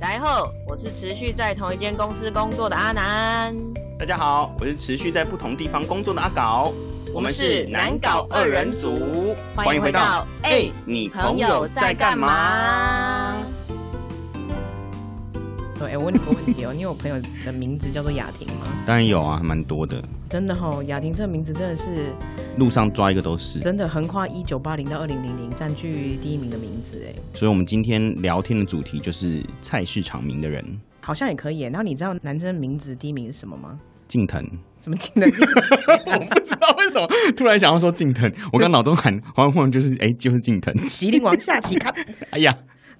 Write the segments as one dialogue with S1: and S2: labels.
S1: 大家好，我是持续在同一间公司工作的阿南。
S2: 大家好，我是持续在不同地方工作的阿搞，
S1: 我们是南搞二人组，
S2: 欢迎回到哎，你朋友在干嘛？
S1: 对，我问你个问题哦，你有朋友的名字叫做雅婷吗？
S2: 当然有啊，还蛮多的。
S1: 真的哈，雅婷这个名字真的是
S2: 路上抓一个都是，
S1: 真的横跨一九八零到二零零零，占据第一名的名字哎。
S2: 所以，我们今天聊天的主题就是菜市场名的人，
S1: 好像也可以。然后，你知道男生名字第一名是什么吗？
S2: 近藤。
S1: 什么近藤？
S2: 我不知道为什么突然想要说近藤，我刚脑中喊黄黄就是哎，就是近藤。
S1: 麒麟王下棋卡。
S2: 哎呀。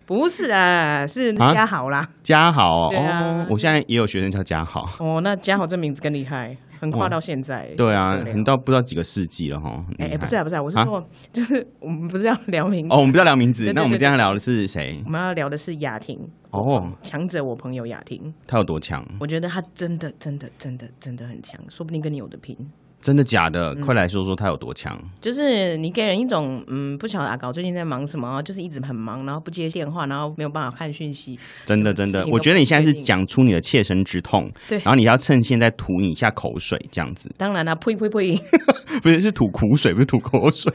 S1: 不 是啊，是嘉豪啦。
S2: 嘉豪哦，我现在也有学生叫嘉豪。
S1: 哦，那嘉豪这名字更厉害，横跨到现在。
S2: 对啊，你到不知道几个世纪了哈。
S1: 哎，不是啊，不是啊，我是说，就是我们不是要聊名
S2: 字哦，我们不要聊名字。那我们今天聊的是谁？
S1: 我们要聊的是雅婷哦，强者我朋友雅婷，
S2: 她有多强？
S1: 我觉得她真的真的真的真的很强，说不定跟你有的拼。
S2: 真的假的？快来说说他有多强！
S1: 就是你给人一种，嗯，不晓得阿高最近在忙什么，就是一直很忙，然后不接电话，然后没有办法看讯息。
S2: 真的真的，我觉得你现在是讲出你的切身之痛，
S1: 对，
S2: 然后你要趁现在吐你一下口水，这样子。
S1: 当然了，呸呸呸，
S2: 不是是吐苦水，不是吐口水。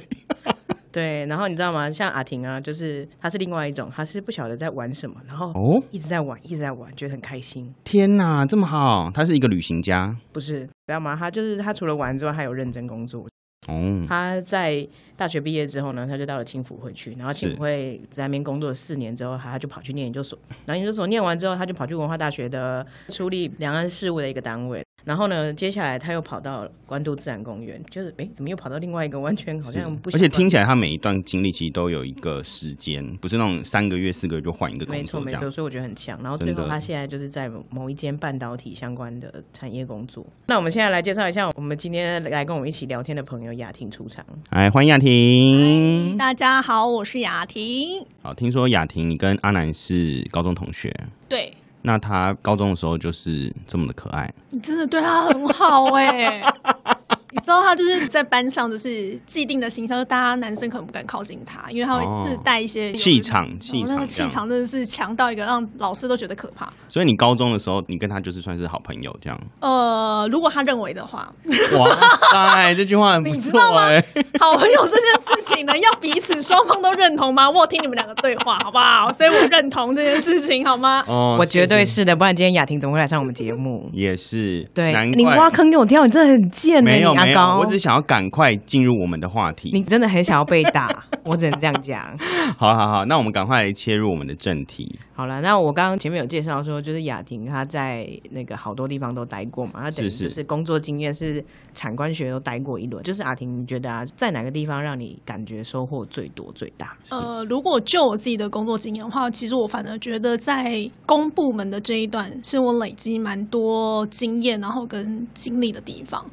S1: 对，然后你知道吗？像阿婷啊，就是她是另外一种，她是不晓得在玩什么，然后哦一直在玩，一直在玩，觉得很开心。
S2: 天哪，这么好！她是一个旅行家，
S1: 不是知道吗？她就是她除了玩之外，还有认真工作。哦，她在大学毕业之后呢，她就到了青辅会去，然后青辅会在那边工作了四年之后，她就跑去念研究所。然后研究所念完之后，她就跑去文化大学的处理两岸事务的一个单位。然后呢，接下来他又跑到关渡自然公园，就是哎，怎么又跑到另外一个完全好像不？
S2: 而且听起来他每一段经历其实都有一个时间，不是那种三个月、四个月就换一个工作
S1: 没错没错，所以我觉得很强。然后最后他现在就是在某一间半导体相关的产业工作。那我们现在来介绍一下，我们今天来跟我们一起聊天的朋友雅婷出场。
S2: 哎，欢迎雅婷！
S3: 大家好，我是雅婷。
S2: 好，听说雅婷你跟阿南是高中同学？
S3: 对。
S2: 那他高中的时候就是这么的可爱，
S3: 你真的对他很好哎。你知道他就是在班上就是既定的形象，就大家男生可能不敢靠近他，因为他会自带一些
S2: 气场，气场，
S3: 气场真的是强到一个让老师都觉得可怕。
S2: 所以你高中的时候，你跟他就是算是好朋友这样。
S3: 呃，如果他认为的话，
S2: 哇塞，这句话很不错哎。
S3: 好朋友这件事情呢，要彼此双方都认同吗？我听你们两个对话好不好？所以我认同这件事情好吗？
S1: 哦，我绝对是的，不然今天雅婷怎么会来上我们节目？
S2: 也是，
S1: 对，你挖坑给我跳，你真的很贱
S2: 没有。没有，我只想要赶快进入我们的话题。
S1: 你真的很想要被打，我只能这样讲。
S2: 好好好，那我们赶快来切入我们的正题。
S1: 好了，那我刚刚前面有介绍说，就是雅婷她在那个好多地方都待过嘛，她等于就是工作经验是产官学都待过一轮。就是雅婷，你觉得啊，在哪个地方让你感觉收获最多最大？
S3: 呃，如果就我自己的工作经验的话，其实我反而觉得在公部门的这一段，是我累积蛮多经验，然后跟经历的地方。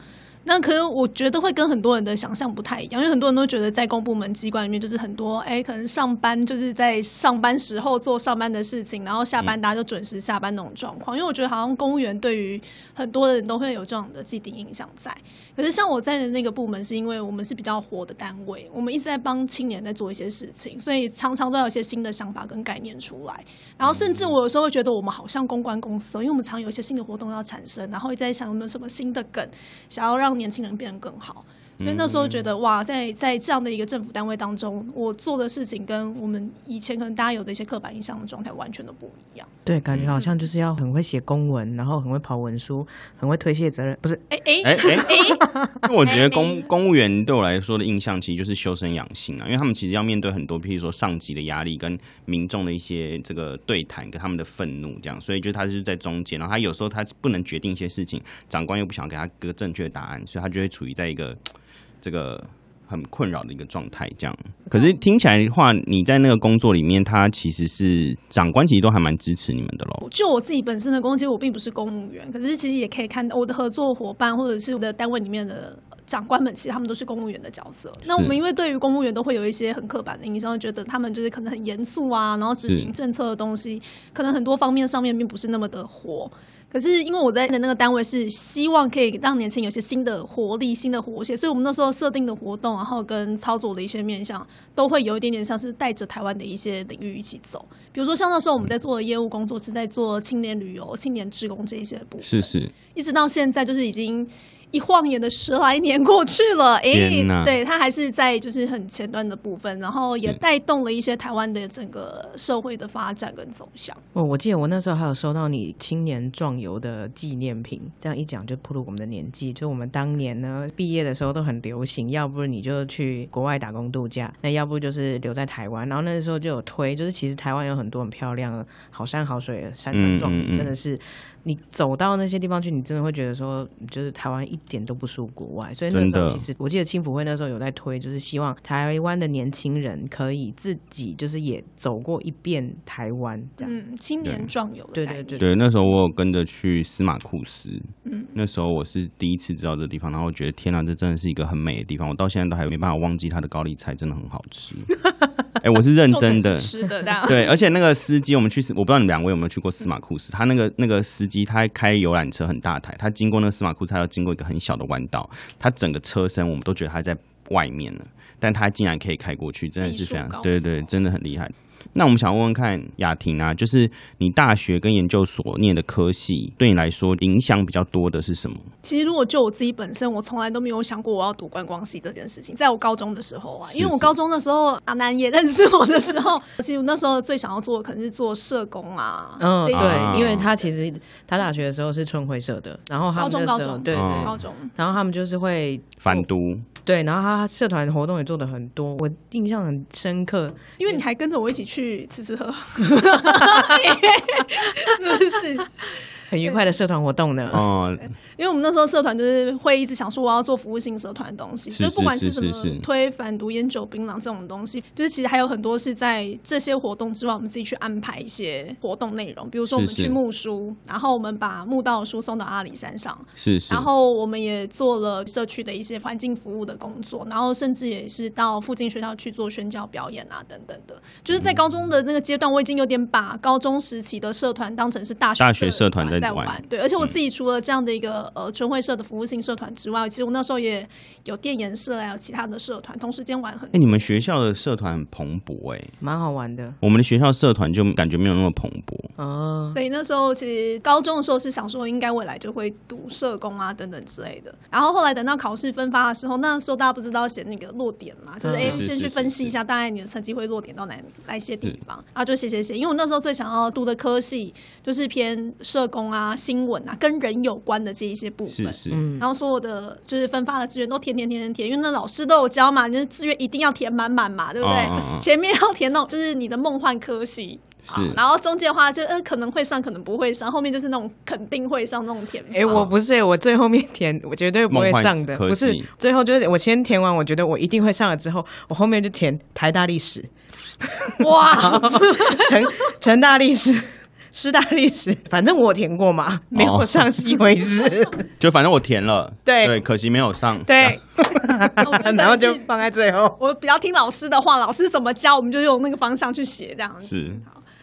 S3: 那可能我觉得会跟很多人的想象不太一样，因为很多人都觉得在公部门机关里面就是很多哎，可能上班就是在上班时候做上班的事情，然后下班大家就准时下班那种状况。因为我觉得好像公务员对于很多人都会有这样的既定印象在。可是像我在的那个部门，是因为我们是比较活的单位，我们一直在帮青年在做一些事情，所以常常都有一些新的想法跟概念出来。然后甚至我有时候会觉得我们好像公关公司，因为我们常有一些新的活动要产生，然后一直在想有没有什么新的梗，想要让让年轻人变得更好。所以那时候觉得哇，在在这样的一个政府单位当中，我做的事情跟我们以前可能大家有的一些刻板印象的状态完全都不一样。
S1: 对，感觉好像就是要很会写公文，然后很会跑文书，很会推卸责任。不是，
S3: 哎哎哎
S2: 哎，因为我觉得公公务员对我来说的印象其实就是修身养性啊，因为他们其实要面对很多，譬如说上级的压力跟民众的一些这个对谈，跟他们的愤怒这样，所以就他是在中间，然后他有时候他不能决定一些事情，长官又不想给他个正确的答案，所以他就会处于在一个。这个很困扰的一个状态，这样。可是听起来的话，你在那个工作里面，他其实是长官，其实都还蛮支持你们的喽。
S3: 就我自己本身的工作，我并不是公务员，可是其实也可以看到我的合作伙伴或者是我的单位里面的。长官们其实他们都是公务员的角色。那我们因为对于公务员都会有一些很刻板的印象，觉得他们就是可能很严肃啊，然后执行政策的东西，可能很多方面上面并不是那么的活。可是因为我在的那个单位是希望可以让年轻有些新的活力、新的活血，所以我们那时候设定的活动，然后跟操作的一些面向，都会有一点点像是带着台湾的一些领域一起走。比如说像那时候我们在做的业务工作，是在做青年旅游、青年职工这一些部分，
S2: 是是，
S3: 一直到现在就是已经。一晃眼的十来年过去了，哎，对他还是在就是很前端的部分，然后也带动了一些台湾的整个社会的发展跟走向。
S1: 哦，我记得我那时候还有收到你青年壮游的纪念品，这样一讲就暴露我们的年纪。就我们当年呢毕业的时候都很流行，要不你就去国外打工度假，那要不就是留在台湾。然后那时候就有推，就是其实台湾有很多很漂亮的好山好水的山川壮丽，真的是。你走到那些地方去，你真的会觉得说，就是台湾一点都不输国外。所以那时候其实我记得青辅会那时候有在推，就是希望台湾的年轻人可以自己就是也走过一遍台湾这样。
S3: 嗯，青年壮游。
S1: 对对对。
S2: 对，那时候我有跟着去司马库斯。嗯。那时候我是第一次知道这地方，然后觉得天哪，这真的是一个很美的地方。我到现在都还没办法忘记它的高丽菜，真的很好吃。哎，我是认真的。
S3: 吃的。
S2: 对，而且那个司机，我们去，我不知道你们两位有没有去过司马库斯，他那个那个司。机他开游览车很大台，他经过那个司马库，他要经过一个很小的弯道，他整个车身我们都觉得他在外面了，但他竟然可以开过去，真的是非常对对对，真的很厉害。那我们想问问看雅婷啊，就是你大学跟研究所念的科系，对你来说影响比较多的是什么？
S3: 其实如果就我自己本身，我从来都没有想过我要读观光系这件事情。在我高中的时候啊，因为我高中的时候阿南也认识我的时候，其实那时候最想要做的可能是做社工啊。
S1: 嗯，对，因为他其实他大学的时候是春晖社的，然后高
S3: 中高中
S1: 对对
S3: 高中，
S1: 然后他们就是会
S2: 反读。
S1: 对，然后他社团活动也做的很多，我印象很深刻，
S3: 因为你还跟着我一起去去吃吃喝喝，是不是？
S1: 很愉快的社团活动呢。
S2: 哦，
S3: 因为我们那时候社团就是会一直想说我要做服务性社团的东西，就不管是什么推反毒烟酒槟榔这种东西，就是其实还有很多是在这些活动之外，我们自己去安排一些活动内容。比如说我们去募书，然后我们把募到的书送到阿里山上，
S2: 是是。
S3: 然后我们也做了社区的一些环境服务的工作，然后甚至也是到附近学校去做宣教表演啊等等的。就是在高中的那个阶段，我已经有点把高中时期的社团当成是大学
S2: 大学社团
S3: 在玩。对，而且我自己除了这样的一个呃春会社的服务性社团之外，其实我那时候也有电研社还有其他的社团，同时间玩很。
S2: 哎，你们学校的社团很蓬勃哎，
S1: 蛮好玩的。
S2: 我们的学校社团就感觉没有那么蓬勃
S3: 哦。所以那时候其实高中的时候是想说，应该未来就会读社工啊等等之类的。然后后来等到考试分发的时候，那时候大家不知道写那个落点嘛，就是哎先去分析一下大概你的成绩会落点到哪哪些地方，然后就写写写。因为我那时候最想要读的科系就是偏社工啊。新闻啊，跟人有关的这一些部分，
S2: 是是，
S3: 然后所有的就是分发的资源都填填填填填，因为那老师都有教嘛，就是资源一定要填满满嘛，对不对？前面要填那种就是你的梦幻科系，
S2: 是，
S3: 然后中间的话就呃可能会上，可能不会上，后面就是那种肯定会上那种填。
S1: 哎，我不是，我最后面填，我绝对不会上的，不是，最后就是我先填完，我觉得我一定会上了之后，我后面就填台大历史，
S3: 哇，
S1: 成成大历史。师大历史，反正我填过嘛，没有上是一回事。
S2: 就反正我填了，
S1: 对
S2: 对，可惜没有上。
S1: 对，然后就放在最后。
S3: 我比较听老师的话，老师怎么教，我们就用那个方向去写，这样子。
S2: 是。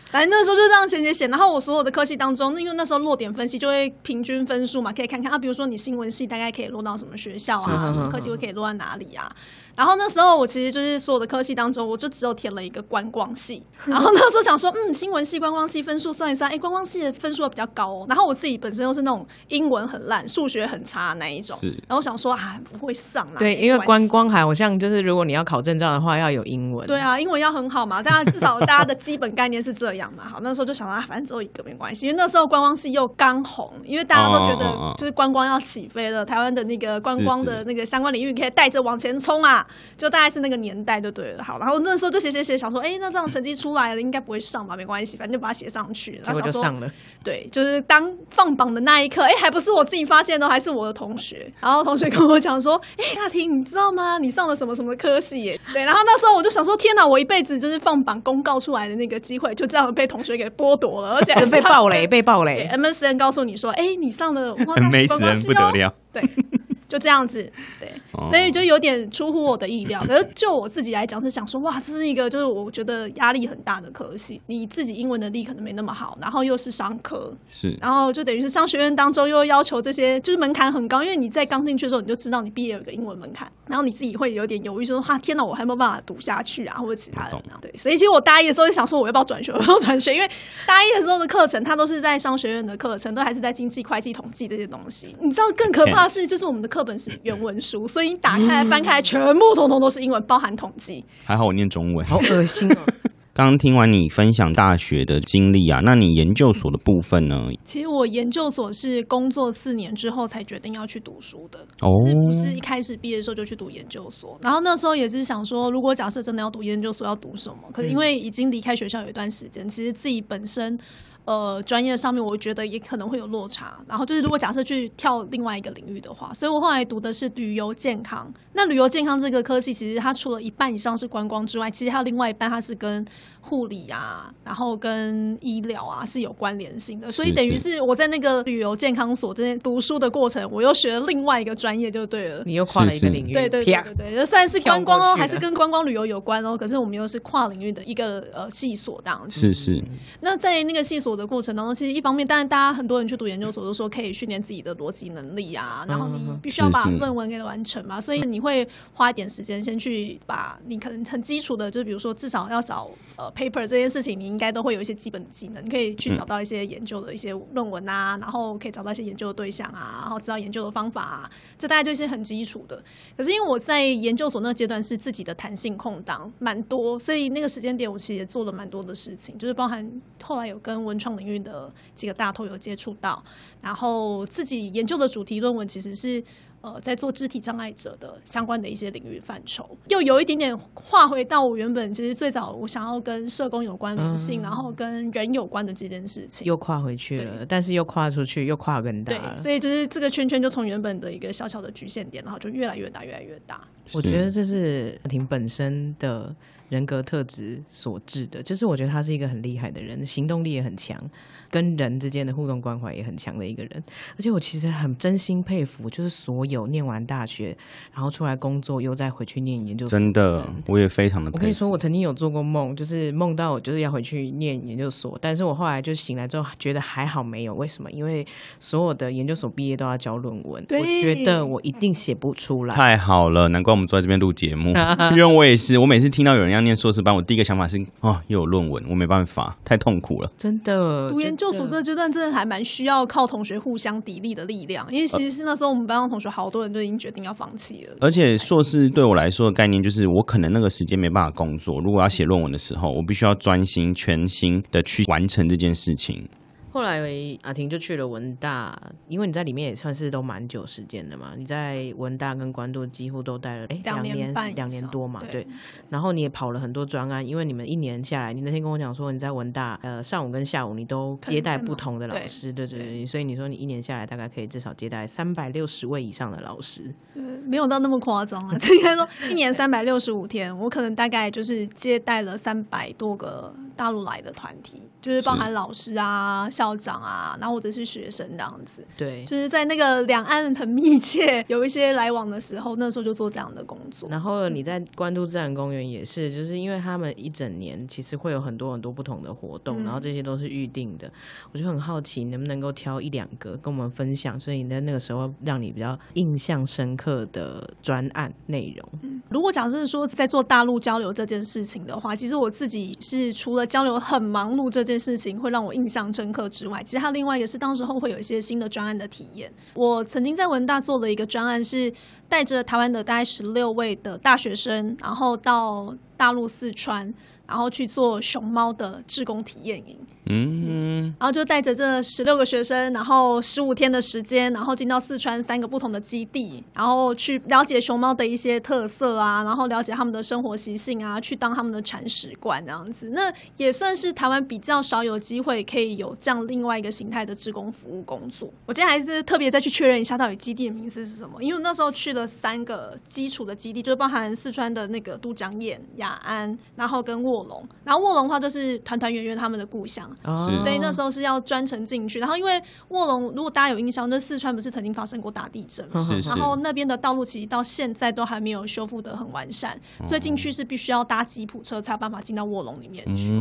S3: 反正那时候就这样写写写，然后我所有的科系当中，因为那时候落点分析就会平均分数嘛，可以看看啊，比如说你新闻系大概可以落到什么学校啊，什么科系会可以落在哪里啊。然后那时候我其实就是所有的科系当中，我就只有填了一个观光系。然后那时候想说，嗯，新闻系、观光系分数算一算，哎，观光系的分数比较高哦。然后我自己本身又是那种英文很烂、数学很差那一种，然后想说啊，不会上啦。
S1: 对，因为观光好像就是如果你要考证照的话，要有英文。
S3: 对啊，英文要很好嘛，大家至少大家的基本概念是这样嘛。好，那时候就想啊，反正只有一个没关系，因为那时候观光系又刚红，因为大家都觉得就是观光要起飞了，台湾的那个观光的那个相关领域可以带着往前冲啊，就大概是那。那个年代就对了，好，然后那时候就写写写，想说，哎，那这样成绩出来了，应该不会上吧？没关系，反正就把它写上去。
S1: 然后就上了。
S3: 对，就是当放榜的那一刻，哎，还不是我自己发现的，还是我的同学。然后同学跟我讲说，哎，大婷，你知道吗？你上了什么什么科系？耶？对，然后那时候我就想说，天哪，我一辈子就是放榜公告出来的那个机会，就这样被同学给剥夺了，而且
S1: 被暴雷，被暴雷。
S3: MSN 告诉你说，哎，你上了
S2: MSN 不得了，
S3: 对。就这样子，对，所以就有点出乎我的意料。可是就我自己来讲，是想说，哇，这是一个就是我觉得压力很大的科系。你自己英文能力可能没那么好，然后又是商科，
S2: 是，
S3: 然后就等于是商学院当中又要求这些，就是门槛很高。因为你在刚进去的时候，你就知道你毕业有个英文门槛，然后你自己会有点犹豫，说，哈，天哪，我还没有办法读下去啊，或者其他的。对，所以其实我大一的时候就想说，我要不要转学？我要转学，因为大一的时候的课程，它都是在商学院的课程，都还是在经济、会计、统计这些东西。你知道更可怕的是，就是我们的课本是原文书，所以你打开、翻开，全部通通都是英文，包含统计。
S2: 还好我念中文，
S1: 好恶心哦。
S2: 刚 刚听完你分享大学的经历啊，那你研究所的部分呢？
S3: 其实我研究所是工作四年之后才决定要去读书的，哦，不是一开始毕业的时候就去读研究所。然后那时候也是想说，如果假设真的要读研究所，要读什么？可是因为已经离开学校有一段时间，其实自己本身。呃，专业上面我觉得也可能会有落差。然后就是，如果假设去跳另外一个领域的话，所以我后来读的是旅游健康。那旅游健康这个科系，其实它除了一半以上是观光之外，其实还有另外一半它是跟护理啊，然后跟医疗啊是有关联性的。所以等于是我在那个旅游健康所这边读书的过程，我又学了另外一个专业就对了。
S1: 你又跨了一个领域，
S3: 对对对对对，虽然是观光哦，还是跟观光旅游有关哦，可是我们又是跨领域的一个呃系所这样子。
S2: 是是。
S3: 那在那个系所的过程当中，其实。一方面，但是大家很多人去读研究所都说可以训练自己的逻辑能力啊，然后你必须要把论文给完成嘛，所以你会花一点时间先去把你可能很基础的，就比如说至少要找呃 paper 这件事情，你应该都会有一些基本的技能，你可以去找到一些研究的一些论文啊，然后可以找到一些研究的对象啊，然后知道研究的方法，啊，这大概就是很基础的。可是因为我在研究所那个阶段是自己的弹性空档蛮多，所以那个时间点我其实也做了蛮多的事情，就是包含后来有跟文创领域的。几个大头有接触到，然后自己研究的主题论文其实是呃在做肢体障碍者的相关的一些领域范畴，又有一点点划回到我原本其实最早我想要跟社工有关联性，然后跟人有关的这件事情，
S1: 又跨回去了，但是又跨出去，又跨更大，
S3: 对，所以就是这个圈圈就从原本的一个小小的局限点，然后就越来越大，越来越大。
S1: 我觉得这是婷本身的人格特质所致的，就是我觉得他是一个很厉害的人，行动力也很强。跟人之间的互动关怀也很强的一个人，而且我其实很真心佩服，就是所有念完大学，然后出来工作又再回去念研究所。
S2: 真的，我也非常的。
S1: 我跟你说，我曾经有做过梦，就是梦到我就是要回去念研究所，但是我后来就醒来之后觉得还好没有，为什么？因为所有的研究所毕业都要交论文，我觉得我一定写不出来。
S2: 太好了，难怪我们坐在这边录节目，因为我也是，我每次听到有人要念硕士班，我第一个想法是哦，又有论文，我没办法，太痛苦了。
S1: 真的，
S3: 读研。就所这个阶段，真的还蛮需要靠同学互相砥砺的力量，因为其实是那时候我们班上同学好多人都已经决定要放弃了。
S2: 而且硕士对我来说的概念就是，我可能那个时间没办法工作，如果要写论文的时候，我必须要专心全心的去完成这件事情。
S1: 后来阿婷就去了文大，因为你在里面也算是都蛮久时间的嘛。你在文大跟关渡几乎都待了哎两年两年多嘛，对。然后你也跑了很多专案，因为你们一年下来，你那天跟我讲说你在文大呃上午跟下午你都接待不同的老师，对对对。所以你说你一年下来大概可以至少接待三百六十位以上的老师。
S3: 呃，没有到那么夸张啊，应该说一年三百六十五天，我可能大概就是接待了三百多个大陆来的团体，就是包含老师啊校。校长啊，然后或者是学生这样子，
S1: 对，
S3: 就是在那个两岸很密切有一些来往的时候，那时候就做这样的工作。
S1: 然后你在关渡自然公园也是，就是因为他们一整年其实会有很多很多不同的活动，然后这些都是预定的。我就很好奇，能不能够挑一两个跟我们分享？所以你在那个时候让你比较印象深刻的专案内容。
S3: 如果假设说在做大陆交流这件事情的话，其实我自己是除了交流很忙碌这件事情会让我印象深刻。之外，其实还有另外一个是，当时候会有一些新的专案的体验。我曾经在文大做了一个专案，是带着台湾的大概十六位的大学生，然后到大陆四川。然后去做熊猫的志工体验营，嗯，然后就带着这十六个学生，然后十五天的时间，然后进到四川三个不同的基地，然后去了解熊猫的一些特色啊，然后了解他们的生活习性啊，去当他们的铲屎官这样子。那也算是台湾比较少有机会可以有这样另外一个形态的志工服务工作。我今天还是特别再去确认一下，到底基地的名字是什么？因为那时候去了三个基础的基地，就是包含四川的那个都江堰、雅安，然后跟。卧龙，然后卧龙的话就是团团圆圆他们的故乡。所以那时候是要专程进去。然后因为卧龙，如果大家有印象，那四川不是曾经发生过大地震吗？然后那边的道路其实到现在都还没有修复的很完善，所以进去是必须要搭吉普车才有办法进到卧龙里面去。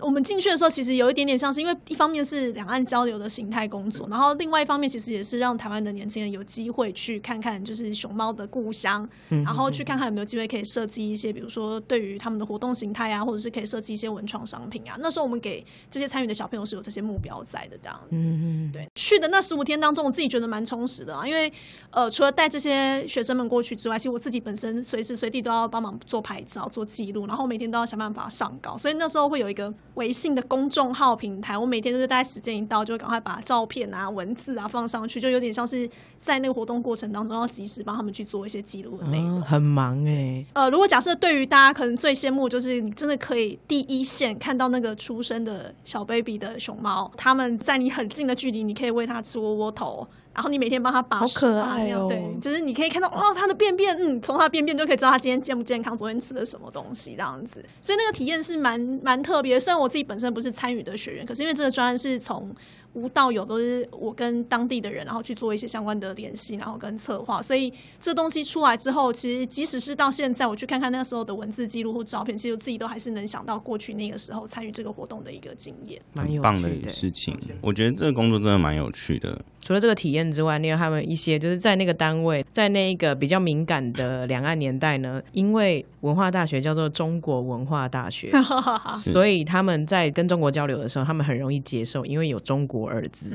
S3: 我们进去的时候，其实有一点点像是，因为一方面是两岸交流的形态工作，然后另外一方面其实也是让台湾的年轻人有机会去看看，就是熊猫的故乡，然后去看看有没有机会可以设计一些，比如说对于他们的活动形态啊，或者是可以设计一些文创商品啊。那时候我们给这些参与的小朋友是有这些目标在的，这样子。嗯对，去的那十五天当中，我自己觉得蛮充实的啊，因为呃，除了带这些学生们过去之外，其实我自己本身随时随地都要帮忙做拍照、做记录，然后每天都要想办法上稿，所以那时候会有一个。微信的公众号平台，我每天都是大概时间一到，就赶快把照片啊、文字啊放上去，就有点像是在那个活动过程当中要及时帮他们去做一些记录的内容。
S1: 很忙哎。
S3: 呃，如果假设对于大家可能最羡慕，就是你真的可以第一线看到那个出生的小 baby 的熊猫，它们在你很近的距离，你可以喂它吃窝窝头。然后你每天帮它把
S1: 好可爱哦，
S3: 对，就是你可以看到哦，它的便便，嗯，从它的便便就可以知道它今天健不健康，昨天吃了什么东西这样子，所以那个体验是蛮蛮特别。虽然我自己本身不是参与的学员，可是因为这个专案是从。无到有都是我跟当地的人，然后去做一些相关的联系，然后跟策划。所以这东西出来之后，其实即使是到现在，我去看看那时候的文字记录或照片，其实我自己都还是能想到过去那个时候参与这个活动的一个经验，
S2: 蛮棒的事情。我觉得这个工作真的蛮有趣的。
S1: 除了这个体验之外，另外他们一些就是在那个单位，在那一个比较敏感的两岸年代呢，因为文化大学叫做中国文化大学，所以他们在跟中国交流的时候，他们很容易接受，因为有中国儿子。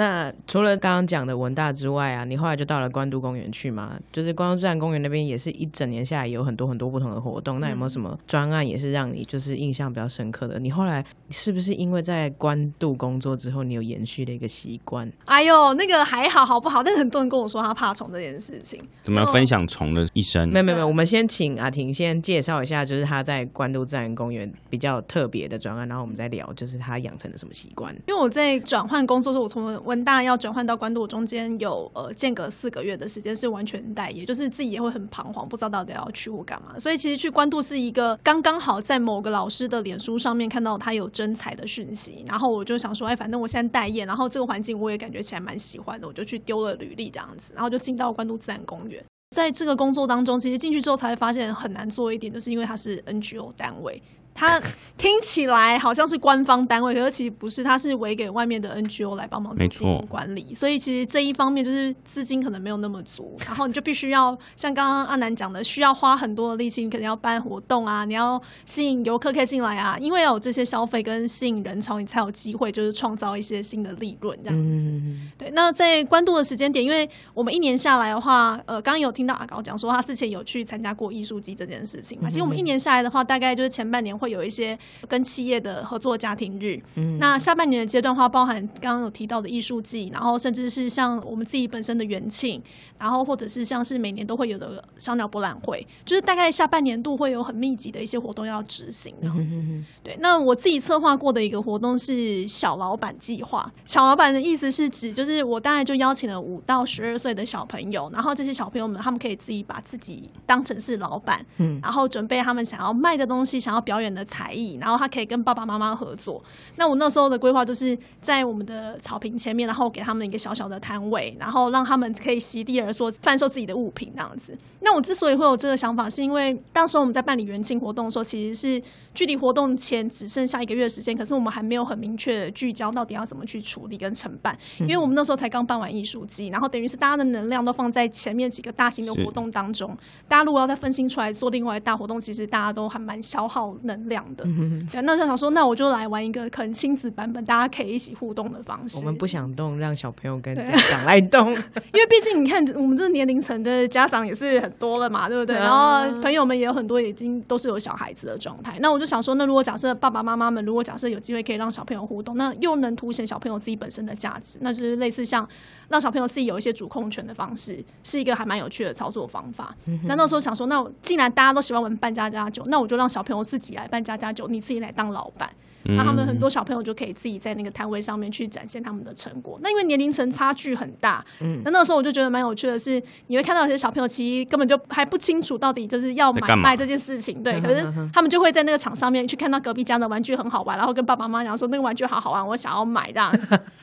S1: 那除了刚刚讲的文大之外啊，你后来就到了关渡公园去嘛？就是关渡自然公园那边也是一整年下来有很多很多不同的活动。那有没有什么专案也是让你就是印象比较深刻的？你后来是不是因为在关渡工作之后，你有延续的一个习惯？
S3: 哎呦，那个还好好不好？但是很多人跟我说他怕虫这件事情。
S2: 怎么分享虫的一生？
S1: 没有没有没有，我们先请阿婷先介绍一下，就是他在关渡自然公园比较特别的专案，然后我们再聊，就是他养成了什么习惯。
S3: 因为我在转换工作时候，我从文大要转换到关渡，中间有呃间隔四个月的时间是完全待业，就是自己也会很彷徨，不知道到底要去或干嘛。所以其实去关渡是一个刚刚好在某个老师的脸书上面看到他有征才的讯息，然后我就想说，哎，反正我现在待业，然后这个环境我也感觉起来蛮喜欢的，我就去丢了履历这样子，然后就进到关渡自然公园。在这个工作当中，其实进去之后才会发现很难做一点，就是因为它是 NGO 单位。它听起来好像是官方单位，可是其实不是，它是委给外面的 NGO 来帮忙做经营管理，所以其实这一方面就是资金可能没有那么足，然后你就必须要像刚刚阿南讲的，需要花很多的力气，你可能要办活动啊，你要吸引游客可以进来啊，因为有这些消费跟吸引人潮，你才有机会就是创造一些新的利润这样子。对，那在关渡的时间点，因为我们一年下来的话，呃，刚刚有听到阿高讲说他之前有去参加过艺术季这件事情嘛，其实我们一年下来的话，大概就是前半年。会有一些跟企业的合作家庭日，嗯，那下半年的阶段话，包含刚刚有提到的艺术季，然后甚至是像我们自己本身的元庆，然后或者是像是每年都会有的小鸟博览会，就是大概下半年度会有很密集的一些活动要执行这样子。对，那我自己策划过的一个活动是小老板计划。小老板的意思是指，就是我大概就邀请了五到十二岁的小朋友，然后这些小朋友们他们可以自己把自己当成是老板，嗯，然后准备他们想要卖的东西，想要表演。的才艺，然后他可以跟爸爸妈妈合作。那我那时候的规划就是在我们的草坪前面，然后给他们一个小小的摊位，然后让他们可以席地而坐，贩售自己的物品这样子。那我之所以会有这个想法，是因为当时我们在办理元庆活动的时候，其实是距离活动前只剩下一个月时间，可是我们还没有很明确的聚焦到底要怎么去处理跟承办，因为我们那时候才刚办完艺术季，然后等于是大家的能量都放在前面几个大型的活动当中。大家如果要再分心出来做另外大活动，其实大家都还蛮消耗能。量的，对，那他想说，那我就来玩一个可能亲子版本，大家可以一起互动的方式。
S1: 我们不想动，让小朋友跟家长来动，
S3: 因为毕竟你看，我们这个年龄层的家长也是很多了嘛，对不对？然后朋友们也有很多，已经都是有小孩子的状态。那我就想说，那如果假设爸爸妈妈们，如果假设有机会可以让小朋友互动，那又能凸显小朋友自己本身的价值，那就是类似像让小朋友自己有一些主控权的方式，是一个还蛮有趣的操作方法。那那时候想说，那既然大家都喜欢玩扮家家酒，那我就让小朋友自己来。扮家家酒，你自己来当老板，那他们很多小朋友就可以自己在那个摊位上面去展现他们的成果。那因为年龄层差距很大，嗯，那那时候我就觉得蛮有趣的是，你会看到有些小朋友其实根本就还不清楚到底就是要买卖这件事情，对，可是他们就会在那个场上面去看到隔壁家的玩具很好玩，然后跟爸爸妈妈讲说那个玩具好好玩，我想要买这样。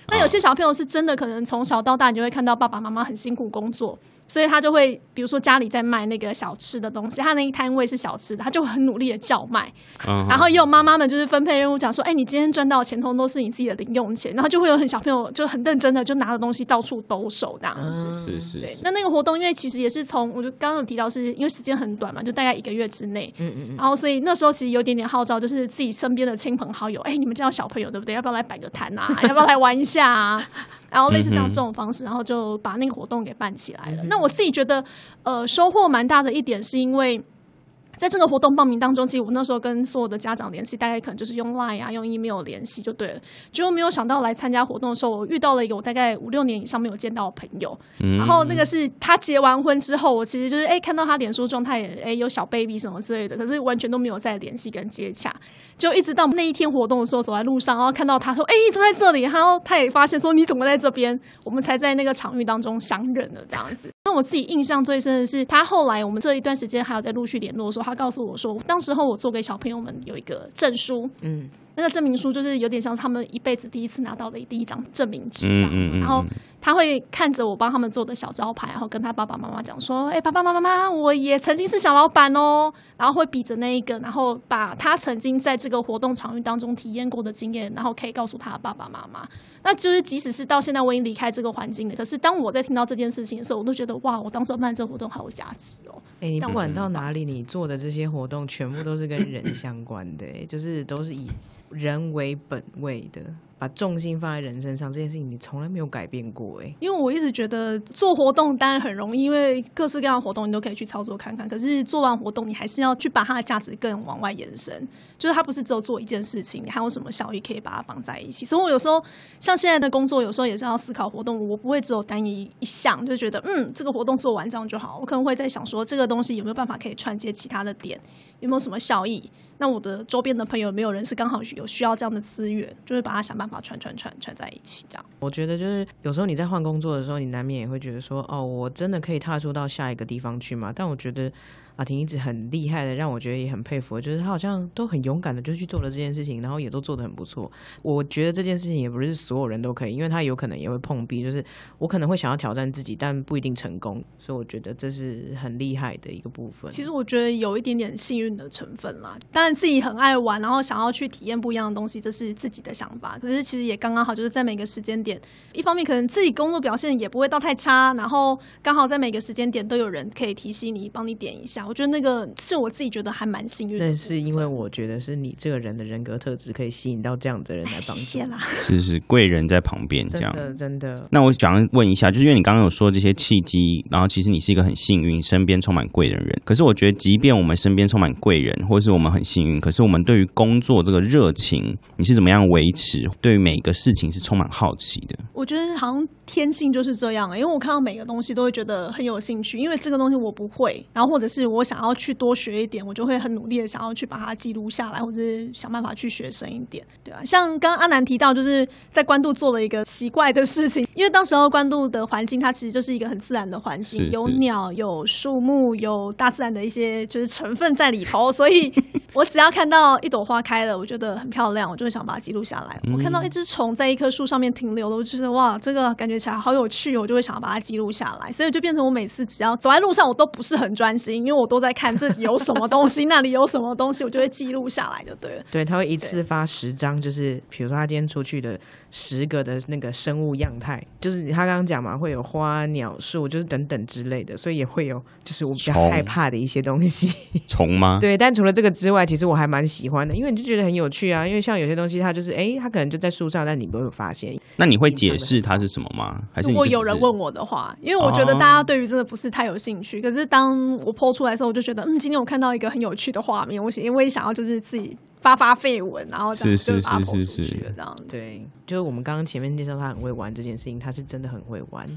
S3: 那有些小朋友是真的可能从小到大，你就会看到爸爸妈妈很辛苦工作。所以他就会，比如说家里在卖那个小吃的东西，他那一摊位是小吃的，他就很努力的叫卖。然后也有妈妈们就是分配任务，讲说，哎，你今天赚到钱，通都是你自己的零用钱。然后就会有很小朋友就很认真的就拿着东西到处兜售这样
S2: 子。是是。对，
S3: 那那个活动，因为其实也是从，我就刚刚有提到，是因为时间很短嘛，就大概一个月之内。嗯嗯嗯。然后所以那时候其实有点点号召，就是自己身边的亲朋好友，哎，你们家有小朋友对不对？要不要来摆个摊啊？要不要来玩一下啊？然后类似像这种方式，然后就把那个活动给办起来了。那我自己觉得，呃，收获蛮大的一点，是因为。在这个活动报名当中，其实我那时候跟所有的家长联系，大概可能就是用 Line 啊、用 email 联系就对了。结果没有想到来参加活动的时候，我遇到了一个我大概五六年以上没有见到的朋友。然后那个是他结完婚之后，我其实就是哎看到他脸书状态，哎有小 baby 什么之类的，可是完全都没有再联系跟接洽。就一直到那一天活动的时候，走在路上，然后看到他说：“哎，你怎么在这里？”然后他也发现说：“你怎么在这边？”我们才在那个场域当中相认了这样子。那我自己印象最深的是，他后来我们这一段时间还有在陆续联络的时候，他告诉我说，当时候我做给小朋友们有一个证书，嗯。那个证明书就是有点像是他们一辈子第一次拿到的第一张证明纸吧。然后他会看着我帮他们做的小招牌，然后跟他爸爸妈妈讲说：“哎，爸爸妈妈，我也曾经是小老板哦。”然后会比着那一个，然后把他曾经在这个活动场域当中体验过的经验，然后可以告诉他爸爸妈妈。那就是即使是到现在我已经离开这个环境了，可是当我在听到这件事情的时候，我都觉得哇，我当时办这个活动好有价值哦。
S1: 哎，你不管到哪里，你做的这些活动全部都是跟人相关的，就是都是以。人为本位的。把重心放在人身上这件事情，你从来没有改变过哎。
S3: 因为我一直觉得做活动当然很容易，因为各式各样的活动你都可以去操作看看。可是做完活动，你还是要去把它的价值更往外延伸，就是它不是只有做一件事情，你还有什么效益可以把它绑在一起。所以我有时候像现在的工作，有时候也是要思考活动，我不会只有单一一项，就觉得嗯这个活动做完这样就好。我可能会在想说，这个东西有没有办法可以串接其他的点，有没有什么效益？那我的周边的朋友没有人是刚好有需要这样的资源，就是把它想办法串串串串在一起，这样。
S1: 我觉得就是有时候你在换工作的时候，你难免也会觉得说，哦，我真的可以踏出到下一个地方去吗？但我觉得。阿婷一直很厉害的，让我觉得也很佩服。就是他好像都很勇敢的就去做了这件事情，然后也都做的很不错。我觉得这件事情也不是所有人都可以，因为他有可能也会碰壁。就是我可能会想要挑战自己，但不一定成功。所以我觉得这是很厉害的一个部分。
S3: 其实我觉得有一点点幸运的成分啦。当然自己很爱玩，然后想要去体验不一样的东西，这是自己的想法。可是其实也刚刚好，就是在每个时间点，一方面可能自己工作表现也不会到太差，然后刚好在每个时间点都有人可以提醒你，帮你点一下。我觉得那个是我自己觉得还蛮幸运的。
S1: 但是因为我觉得是你这个人的人格特质可以吸引到这样的人来帮助。
S3: 谢啦。
S2: 是 是，贵人在旁边这样。
S1: 真的真的。
S2: 那我想问一下，就是因为你刚刚有说这些契机，然后其实你是一个很幸运，身边充满贵人人。可是我觉得，即便我们身边充满贵人，或者是我们很幸运，可是我们对于工作这个热情，你是怎么样维持？对于每一个事情是充满好奇的。
S3: 我觉得好像天性就是这样，因为我看到每个东西都会觉得很有兴趣，因为这个东西我不会，然后或者是我想要去多。学一点，我就会很努力的想要去把它记录下来，或者是想办法去学深一点，对啊，像刚刚阿南提到，就是在关渡做了一个奇怪的事情，因为当时候关渡的环境，它其实就是一个很自然的环境，有鸟、有树木、有大自然的一些就是成分在里头，所以 我只要看到一朵花开了，我觉得很漂亮，我就会想把它记录下来。我看到一只虫在一棵树上面停留了，我觉得哇，这个感觉起来好有趣，我就会想要把它记录下来，所以就变成我每次只要走在路上，我都不是很专心，因为我都在看这里。有什么东西，那里有什么东西，我就会记录下来，就对了。
S1: 对，他会一次发十张，就是比如说他今天出去的十个的那个生物样态，就是他刚刚讲嘛，会有花鸟树，就是等等之类的，所以也会有就是我比较害怕的一些东西。
S2: 虫吗？
S1: 对，但除了这个之外，其实我还蛮喜欢的，因为你就觉得很有趣啊。因为像有些东西，它就是哎，它可能就在树上，但你不会发现。
S2: 那你会解释它是什么吗？还是
S3: 如果有人问我的话，因为我觉得大家对于真的不是太有兴趣。可是当我剖出来的时候，我就觉得嗯，今天我看到一个很有趣的画面，我因为我也想要就是自己发发绯闻，然后
S2: 是是是是是
S3: 这样。
S1: 对，就是我们刚刚前面介绍他很会玩这件事情，他是真的很会玩。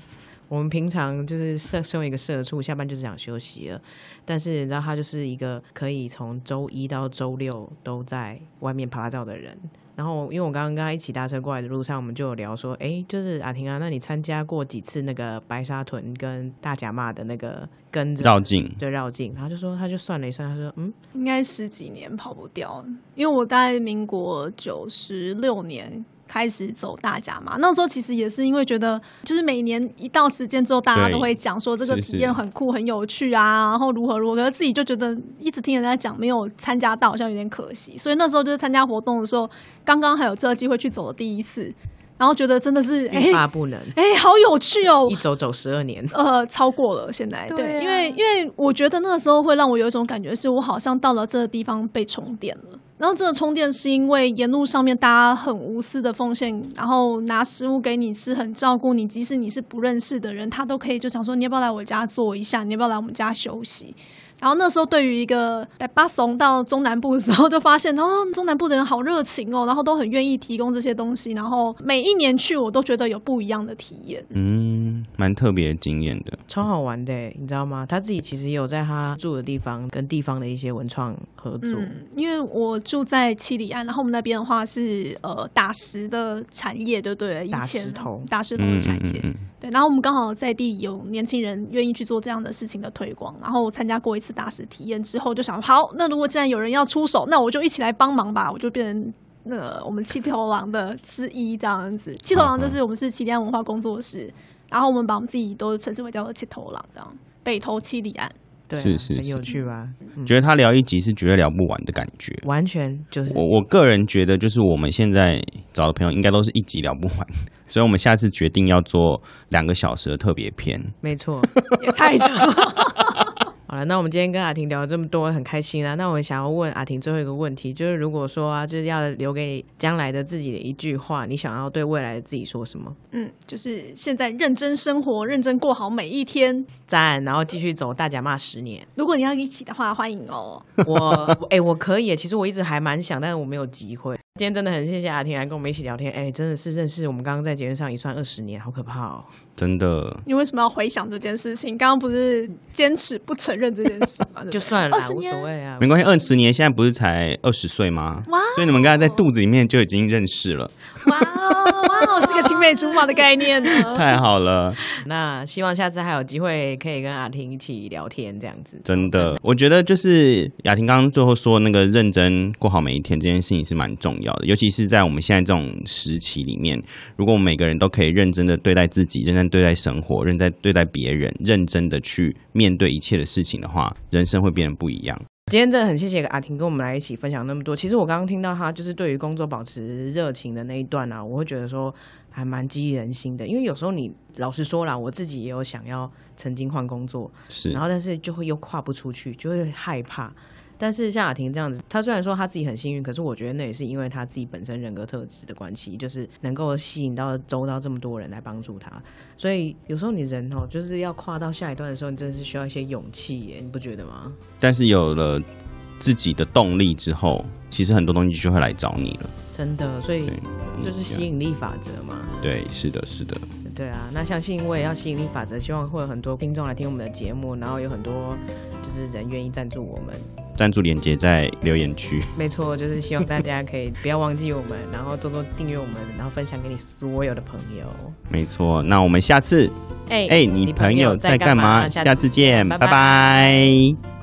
S1: 我们平常就是社身为一个社畜，下班就是想休息了。但是你知道，他就是一个可以从周一到周六都在外面拍照的人。然后，因为我刚刚跟他一起搭车过来的路上，我们就有聊说，哎，就是阿婷啊，那你参加过几次那个白沙屯跟大甲骂的那个跟着
S2: 绕境？
S1: 对，绕境。他就说，他就算了一算，他说，嗯，
S3: 应该十几年跑不掉，因为我大概民国九十六年。开始走大家嘛，那时候其实也是因为觉得，就是每年一到时间之后，大家都会讲说这个体验很酷、很有趣啊，然后如何如何，可是自己就觉得一直听人家讲，没有参加到，好像有点可惜。所以那时候就是参加活动的时候，刚刚还有这个机会去走的第一次，然后觉得真的是
S1: 欲罢不能，
S3: 哎，好有趣哦！
S1: 一走走十二年，
S3: 呃，超过了现在，对，因为因为我觉得那个时候会让我有一种感觉，是我好像到了这个地方被充电了。然后这个充电是因为沿路上面大家很无私的奉献，然后拿食物给你吃，很照顾你，即使你是不认识的人，他都可以就想说你要不要来我家坐一下，你要不要来我们家休息。然后那时候，对于一个在巴松到中南部的时候，就发现哦，中南部的人好热情哦，然后都很愿意提供这些东西。然后每一年去，我都觉得有不一样的体验。
S2: 嗯，蛮特别经验的，
S1: 超好玩的，你知道吗？他自己其实也有在他住的地方跟地方的一些文创合作。
S3: 因为我住在七里岸，然后我们那边的话是呃打石的产业，对不对？
S1: 打石头，
S3: 打石头的产业。对，然后我们刚好在地有年轻人愿意去做这样的事情的推广，然后我参加过一次。打实体验之后就想好，那如果既然有人要出手，那我就一起来帮忙吧。我就变成那个我们七头狼的之一这样子。七头狼就是我们是七里岸文化工作室，然后我们把我们自己都称之为叫做七头狼这样。北投七里岸，
S1: 对，
S2: 是是
S1: 很有趣吧？
S2: 觉得他聊一集是绝对聊不完的感觉，
S1: 完全就是
S2: 我我个人觉得，就是我们现在找的朋友应该都是一集聊不完，所以我们下次决定要做两个小时的特别篇。
S1: 没错，
S3: 也太长。
S1: 好了，那我们今天跟阿婷聊了这么多，很开心啊。那我们想要问阿婷最后一个问题，就是如果说啊，就是要留给将来的自己的一句话，你想要对未来的自己说什么？
S3: 嗯，就是现在认真生活，认真过好每一天，
S1: 赞，然后继续走大甲骂十年。
S3: 如果你要一起的话，欢迎哦。
S1: 我 哎，我可以，其实我一直还蛮想，但是我没有机会。今天真的很谢谢阿婷来跟我们一起聊天，哎，真的是认识我们刚刚在节目上一算二十年，好可怕哦！
S2: 真的。
S3: 你为什么要回想这件事情？刚刚不是坚持不承认这件事吗？
S1: 就算了，无所谓啊，
S2: 没关系。二十年现在不是才二十岁吗？哇！所以你们刚才在肚子里面就已经认识了。
S3: 哇哇，是个青梅竹马的概念呢。
S2: 太好了。
S1: 那希望下次还有机会可以跟阿婷一起聊天，这样子。
S2: 真的，我觉得就是雅婷刚刚最后说那个认真过好每一天这件事情是蛮重要的。尤其是在我们现在这种时期里面，如果我们每个人都可以认真的对待自己，认真对待生活，认真对待别人，认真的去面对一切的事情的话，人生会变得不一样。
S1: 今天真的很谢谢阿婷跟我们来一起分享那么多。其实我刚刚听到他就是对于工作保持热情的那一段啊，我会觉得说还蛮激励人心的。因为有时候你老实说啦，我自己也有想要曾经换工作，
S2: 是，
S1: 然后但是就会又跨不出去，就会害怕。但是像雅婷这样子，她虽然说她自己很幸运，可是我觉得那也是因为她自己本身人格特质的关系，就是能够吸引到周到这么多人来帮助她。所以有时候你人哦，就是要跨到下一段的时候，你真的是需要一些勇气耶，你不觉得吗？
S2: 但是有了自己的动力之后，其实很多东西就会来找你了。
S1: 真的，所以就是吸引力法则嘛。
S2: 对，是的，是的。
S1: 对啊，那相信我也要吸引力法则，希望会有很多听众来听我们的节目，然后有很多就是人愿意赞助我们。
S2: 赞助链接在留言区。
S1: 没错，就是希望大家可以不要忘记我们，然后多多订阅我们，然后分享给你所有的朋友。
S2: 没错，那我们下次，
S1: 哎哎，
S2: 你朋友在干嘛？下次见，拜拜。